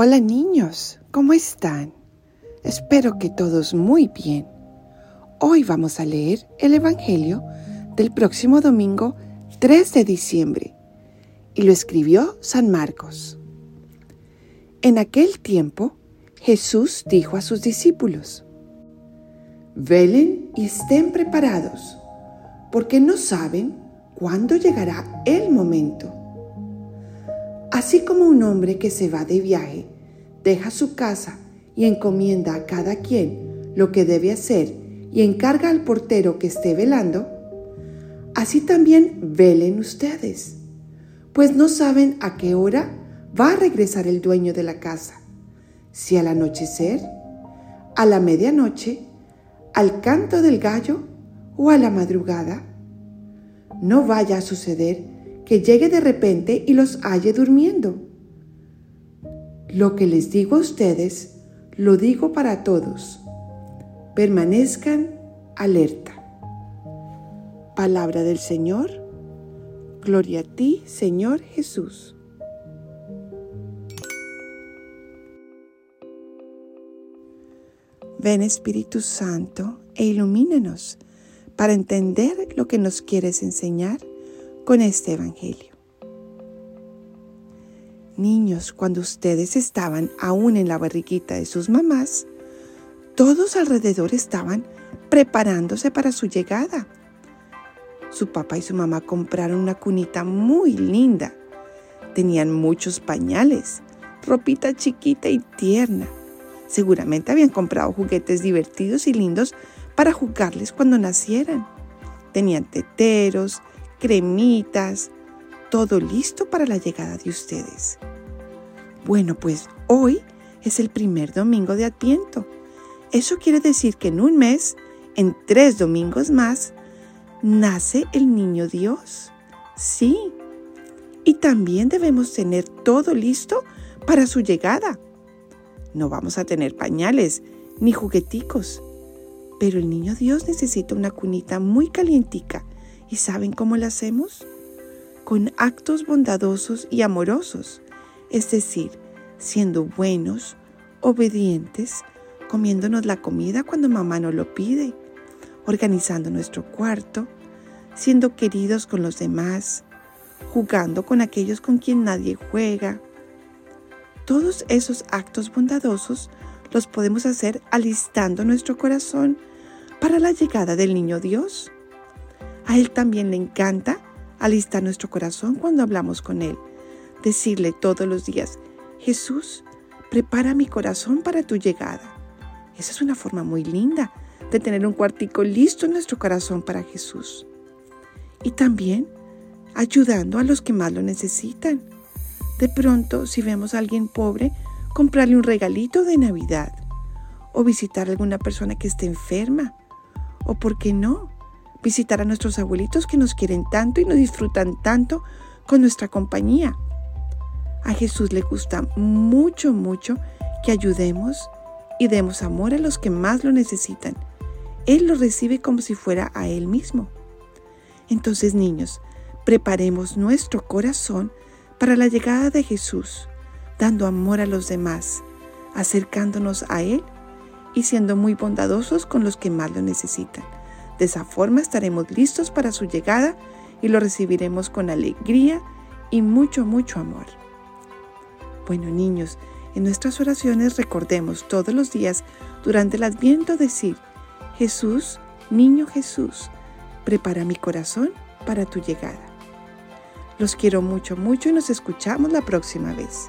Hola niños, ¿cómo están? Espero que todos muy bien. Hoy vamos a leer el Evangelio del próximo domingo 3 de diciembre y lo escribió San Marcos. En aquel tiempo, Jesús dijo a sus discípulos, Velen y estén preparados, porque no saben cuándo llegará el momento. Así como un hombre que se va de viaje, deja su casa y encomienda a cada quien lo que debe hacer y encarga al portero que esté velando, así también velen ustedes, pues no saben a qué hora va a regresar el dueño de la casa, si al anochecer, a la medianoche, al canto del gallo o a la madrugada. No vaya a suceder que llegue de repente y los halle durmiendo. Lo que les digo a ustedes, lo digo para todos. Permanezcan alerta. Palabra del Señor. Gloria a ti, Señor Jesús. Ven Espíritu Santo e ilumínanos para entender lo que nos quieres enseñar con este Evangelio. Niños, cuando ustedes estaban aún en la barriguita de sus mamás, todos alrededor estaban preparándose para su llegada. Su papá y su mamá compraron una cunita muy linda. Tenían muchos pañales, ropita chiquita y tierna. Seguramente habían comprado juguetes divertidos y lindos para jugarles cuando nacieran. Tenían teteros, cremitas, todo listo para la llegada de ustedes. Bueno, pues hoy es el primer domingo de Adviento. Eso quiere decir que en un mes, en tres domingos más, nace el niño Dios. Sí. Y también debemos tener todo listo para su llegada. No vamos a tener pañales ni jugueticos, pero el niño Dios necesita una cunita muy calientica ¿Y saben cómo lo hacemos? Con actos bondadosos y amorosos, es decir, siendo buenos, obedientes, comiéndonos la comida cuando mamá nos lo pide, organizando nuestro cuarto, siendo queridos con los demás, jugando con aquellos con quien nadie juega. Todos esos actos bondadosos los podemos hacer alistando nuestro corazón para la llegada del niño Dios. A Él también le encanta alistar nuestro corazón cuando hablamos con Él. Decirle todos los días, Jesús, prepara mi corazón para tu llegada. Esa es una forma muy linda de tener un cuartico listo en nuestro corazón para Jesús. Y también ayudando a los que más lo necesitan. De pronto, si vemos a alguien pobre, comprarle un regalito de Navidad. O visitar a alguna persona que esté enferma. O, ¿por qué no? Visitar a nuestros abuelitos que nos quieren tanto y nos disfrutan tanto con nuestra compañía. A Jesús le gusta mucho, mucho que ayudemos y demos amor a los que más lo necesitan. Él lo recibe como si fuera a Él mismo. Entonces, niños, preparemos nuestro corazón para la llegada de Jesús, dando amor a los demás, acercándonos a Él y siendo muy bondadosos con los que más lo necesitan. De esa forma estaremos listos para su llegada y lo recibiremos con alegría y mucho, mucho amor. Bueno, niños, en nuestras oraciones recordemos todos los días durante el adviento decir, Jesús, niño Jesús, prepara mi corazón para tu llegada. Los quiero mucho, mucho y nos escuchamos la próxima vez.